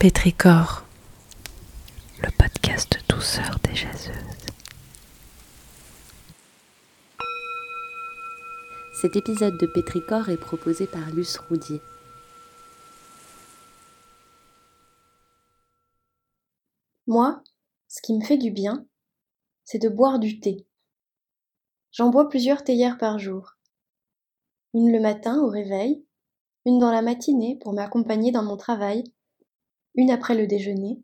Pétricor, le podcast douceur des jaseuses. Cet épisode de Pétricor est proposé par Luce Roudier. Moi, ce qui me fait du bien, c'est de boire du thé. J'en bois plusieurs théières par jour. Une le matin au réveil, une dans la matinée pour m'accompagner dans mon travail, une après le déjeuner,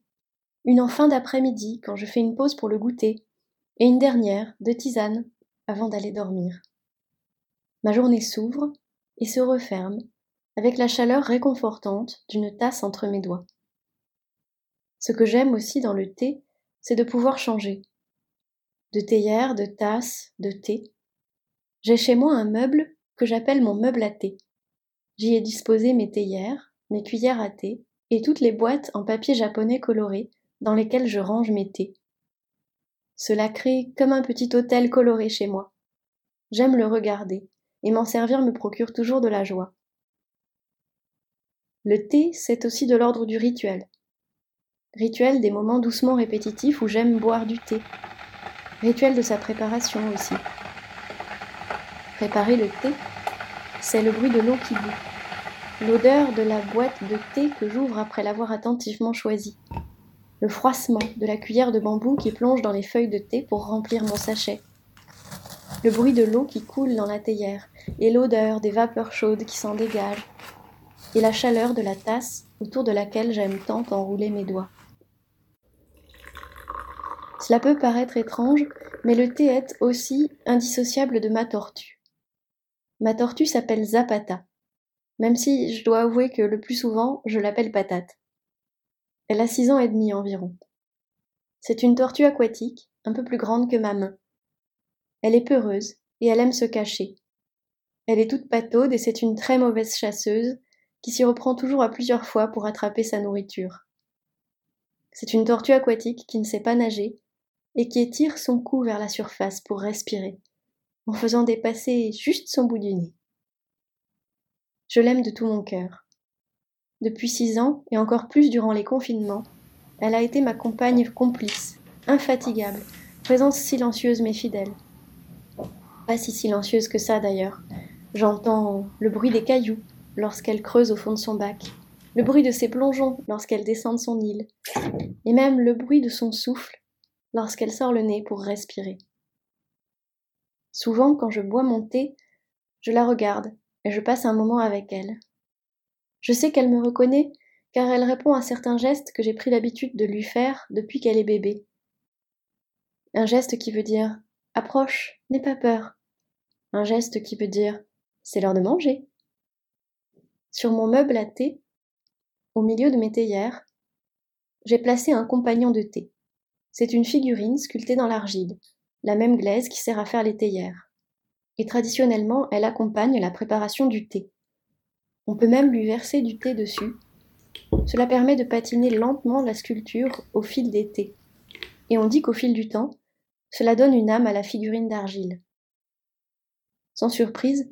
une en fin d'après-midi quand je fais une pause pour le goûter, et une dernière de tisane avant d'aller dormir. Ma journée s'ouvre et se referme avec la chaleur réconfortante d'une tasse entre mes doigts. Ce que j'aime aussi dans le thé, c'est de pouvoir changer. De théière, de tasse, de thé. J'ai chez moi un meuble que j'appelle mon meuble à thé. J'y ai disposé mes théières, mes cuillères à thé, toutes les boîtes en papier japonais coloré dans lesquelles je range mes thés. Cela crée comme un petit hôtel coloré chez moi. J'aime le regarder, et m'en servir me procure toujours de la joie. Le thé, c'est aussi de l'ordre du rituel. Rituel des moments doucement répétitifs où j'aime boire du thé. Rituel de sa préparation aussi. Préparer le thé, c'est le bruit de l'eau qui bout l'odeur de la boîte de thé que j'ouvre après l'avoir attentivement choisie, le froissement de la cuillère de bambou qui plonge dans les feuilles de thé pour remplir mon sachet, le bruit de l'eau qui coule dans la théière et l'odeur des vapeurs chaudes qui s'en dégagent, et la chaleur de la tasse autour de laquelle j'aime tant enrouler mes doigts. Cela peut paraître étrange, mais le thé est aussi indissociable de ma tortue. Ma tortue s'appelle Zapata même si je dois avouer que le plus souvent je l'appelle patate. Elle a six ans et demi environ. C'est une tortue aquatique, un peu plus grande que ma main. Elle est peureuse et elle aime se cacher. Elle est toute pataude et c'est une très mauvaise chasseuse qui s'y reprend toujours à plusieurs fois pour attraper sa nourriture. C'est une tortue aquatique qui ne sait pas nager et qui étire son cou vers la surface pour respirer, en faisant dépasser juste son bout du nez. Je l'aime de tout mon cœur. Depuis six ans, et encore plus durant les confinements, elle a été ma compagne complice, infatigable, présence silencieuse mais fidèle. Pas si silencieuse que ça d'ailleurs. J'entends le bruit des cailloux lorsqu'elle creuse au fond de son bac, le bruit de ses plongeons lorsqu'elle descend de son île, et même le bruit de son souffle lorsqu'elle sort le nez pour respirer. Souvent, quand je bois mon thé, je la regarde et je passe un moment avec elle. Je sais qu'elle me reconnaît, car elle répond à certains gestes que j'ai pris l'habitude de lui faire depuis qu'elle est bébé. Un geste qui veut dire Approche, n'aie pas peur. Un geste qui veut dire C'est l'heure de manger. Sur mon meuble à thé, au milieu de mes théières, j'ai placé un compagnon de thé. C'est une figurine sculptée dans l'argile, la même glaise qui sert à faire les théières et traditionnellement elle accompagne la préparation du thé. On peut même lui verser du thé dessus. Cela permet de patiner lentement la sculpture au fil des thés. Et on dit qu'au fil du temps, cela donne une âme à la figurine d'argile. Sans surprise,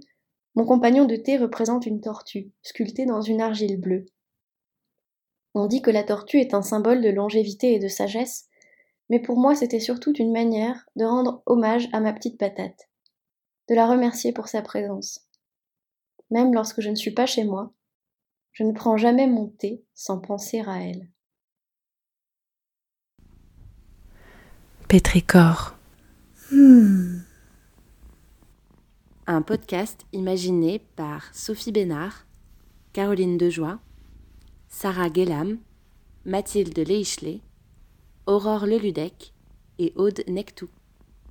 mon compagnon de thé représente une tortue, sculptée dans une argile bleue. On dit que la tortue est un symbole de longévité et de sagesse, mais pour moi c'était surtout une manière de rendre hommage à ma petite patate de la remercier pour sa présence. Même lorsque je ne suis pas chez moi, je ne prends jamais mon thé sans penser à elle. Pétricor. Hmm. Un podcast imaginé par Sophie Bénard, Caroline Dejoie, Sarah Guélam, Mathilde Leichelet, Aurore Leludec et Aude Nectou.